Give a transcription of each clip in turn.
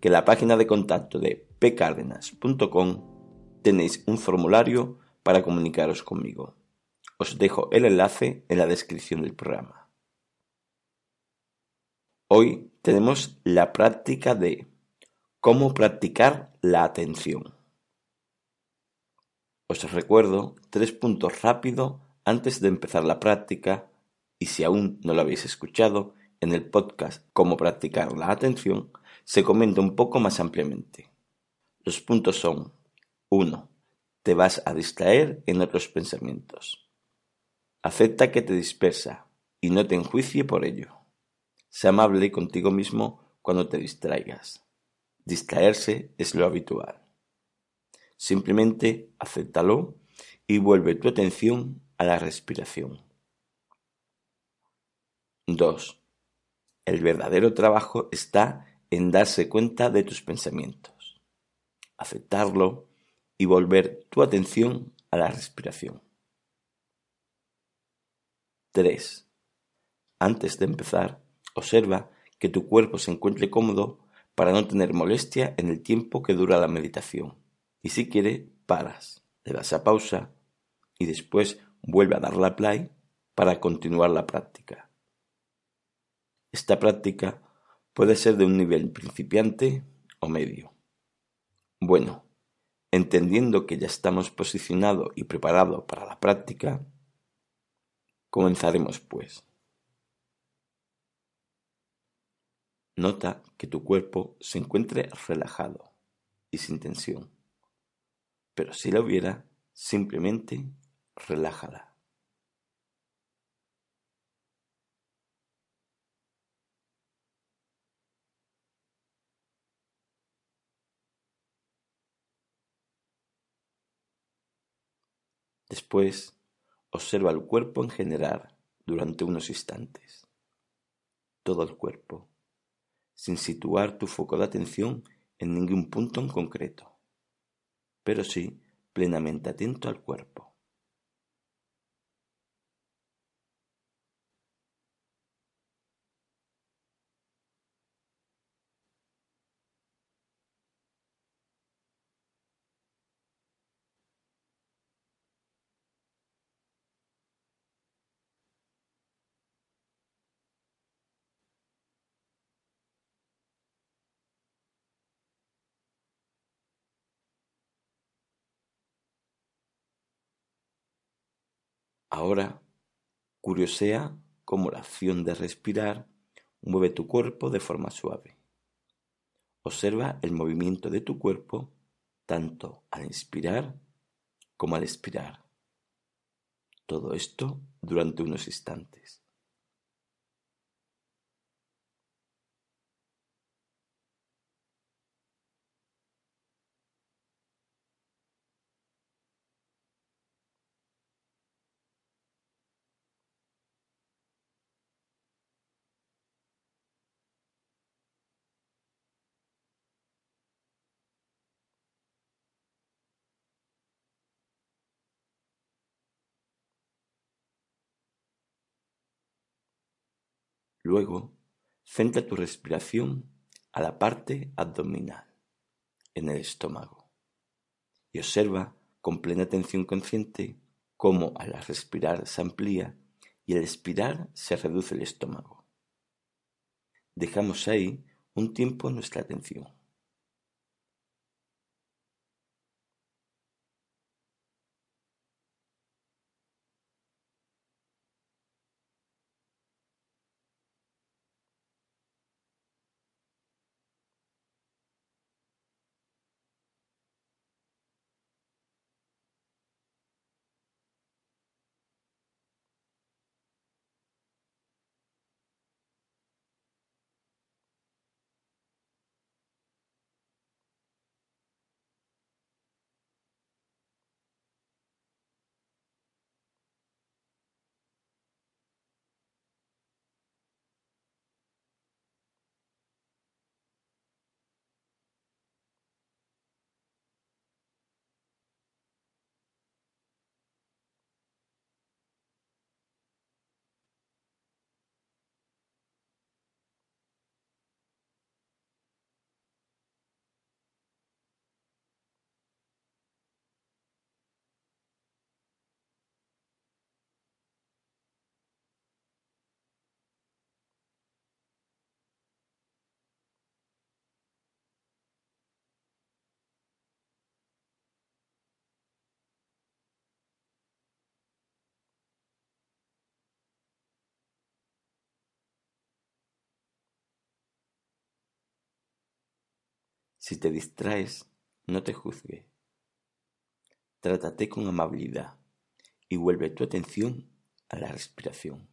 que en la página de contacto de pcardenas.com tenéis un formulario para comunicaros conmigo. Os dejo el enlace en la descripción del programa. Hoy tenemos la práctica de cómo practicar la atención. Os recuerdo tres puntos rápidos antes de empezar la práctica y si aún no lo habéis escuchado, en el podcast Cómo practicar la atención se comenta un poco más ampliamente. Los puntos son 1. Te vas a distraer en otros pensamientos. Acepta que te dispersa y no te enjuicie por ello. Sé amable contigo mismo cuando te distraigas. Distraerse es lo habitual. Simplemente acéptalo y vuelve tu atención a la respiración. 2. El verdadero trabajo está en darse cuenta de tus pensamientos, aceptarlo y volver tu atención a la respiración. 3. Antes de empezar, observa que tu cuerpo se encuentre cómodo para no tener molestia en el tiempo que dura la meditación. Y si quiere, paras, le das a pausa y después vuelve a dar la play para continuar la práctica. Esta práctica Puede ser de un nivel principiante o medio. Bueno, entendiendo que ya estamos posicionados y preparados para la práctica, comenzaremos pues. Nota que tu cuerpo se encuentre relajado y sin tensión, pero si la hubiera, simplemente relájala. Después, observa el cuerpo en general durante unos instantes. Todo el cuerpo, sin situar tu foco de atención en ningún punto en concreto, pero sí plenamente atento al cuerpo. Ahora, curiosea cómo la acción de respirar mueve tu cuerpo de forma suave. Observa el movimiento de tu cuerpo tanto al inspirar como al expirar. Todo esto durante unos instantes. Luego, centra tu respiración a la parte abdominal, en el estómago, y observa con plena atención consciente cómo al respirar se amplía y al expirar se reduce el estómago. Dejamos ahí un tiempo nuestra atención. Si te distraes, no te juzgue. Trátate con amabilidad y vuelve tu atención a la respiración.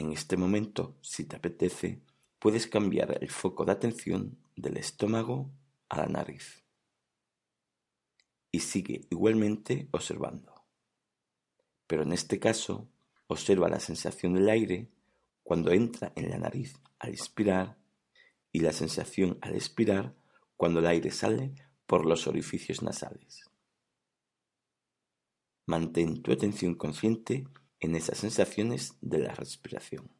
En este momento, si te apetece, puedes cambiar el foco de atención del estómago a la nariz. Y sigue igualmente observando. Pero en este caso, observa la sensación del aire cuando entra en la nariz al inspirar y la sensación al expirar cuando el aire sale por los orificios nasales. Mantén tu atención consciente en esas sensaciones de la respiración.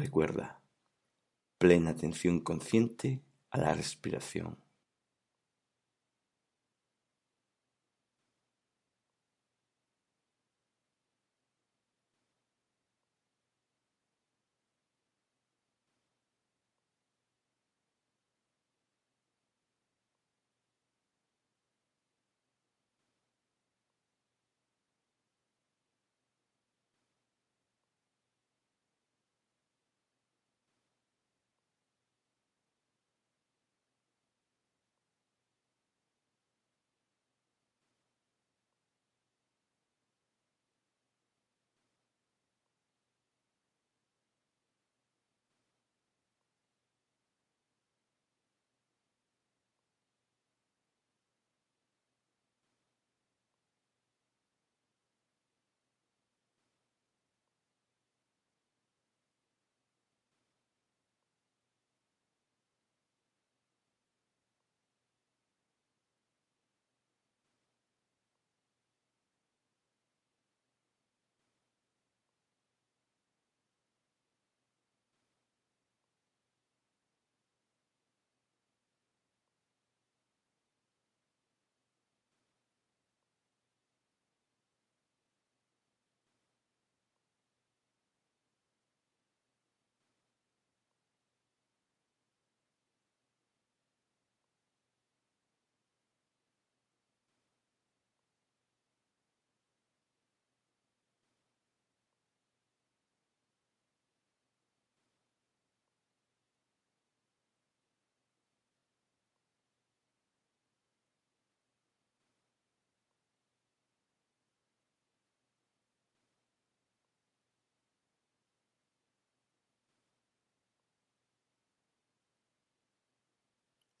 Recuerda, plena atención consciente a la respiración.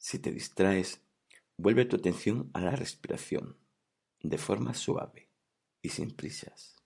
Si te distraes, vuelve tu atención a la respiración, de forma suave y sin prisas.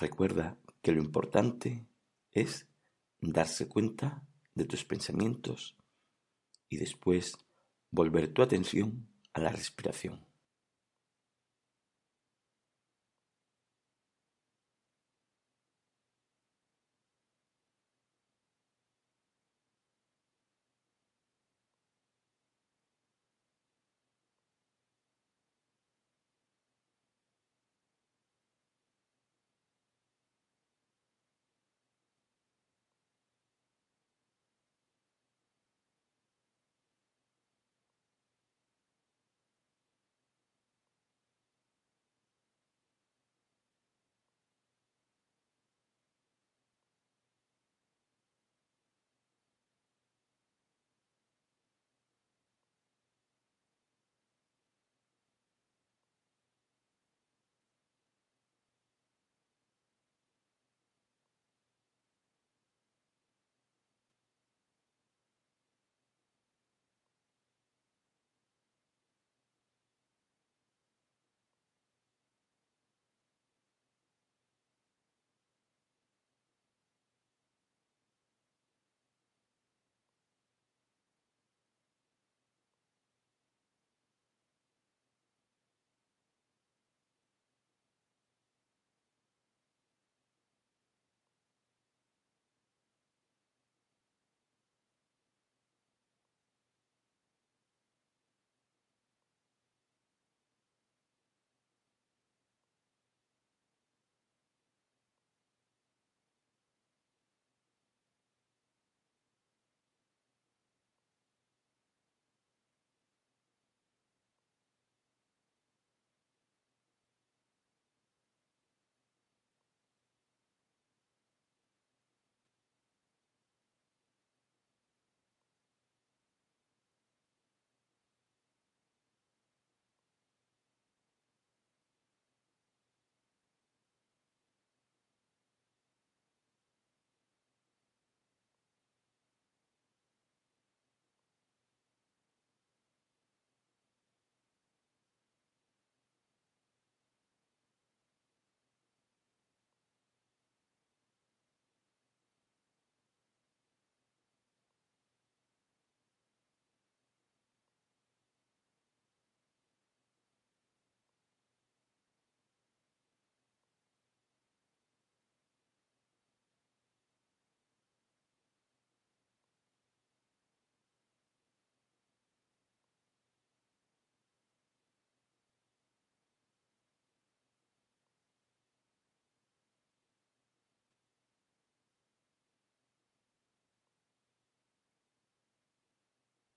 Recuerda que lo importante es darse cuenta de tus pensamientos y después volver tu atención a la respiración.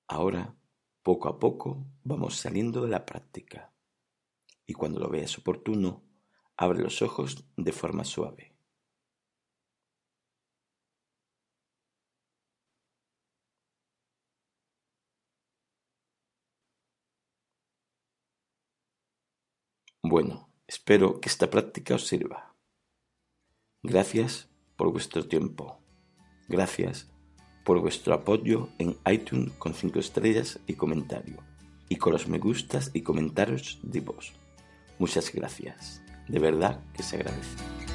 Ahora, poco a poco, vamos saliendo de la práctica. Y cuando lo veas oportuno, abre los ojos de forma suave. Bueno, espero que esta práctica os sirva. Gracias por vuestro tiempo. Gracias por vuestro apoyo en iTunes con 5 estrellas y comentario, y con los me gustas y comentarios de vos. Muchas gracias. De verdad que se agradece.